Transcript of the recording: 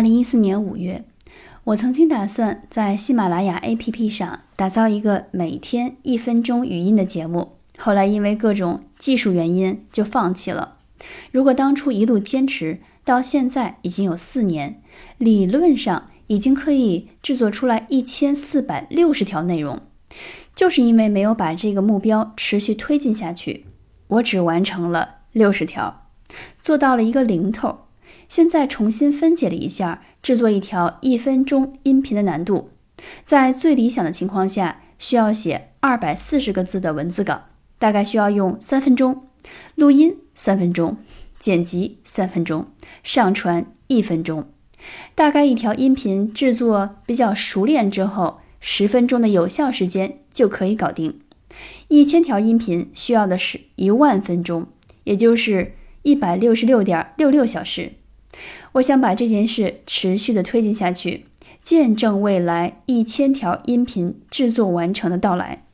二零一四年五月，我曾经打算在喜马拉雅 APP 上打造一个每天一分钟语音的节目，后来因为各种技术原因就放弃了。如果当初一路坚持，到现在已经有四年，理论上已经可以制作出来一千四百六十条内容。就是因为没有把这个目标持续推进下去，我只完成了六十条，做到了一个零头。现在重新分解了一下制作一条一分钟音频的难度，在最理想的情况下，需要写二百四十个字的文字稿，大概需要用三分钟，录音三分钟，剪辑三分钟，上传一分钟，大概一条音频制作比较熟练之后，十分钟的有效时间就可以搞定。一千条音频需要的是一万分钟，也就是一百六十六点六六小时。我想把这件事持续的推进下去，见证未来一千条音频制作完成的到来。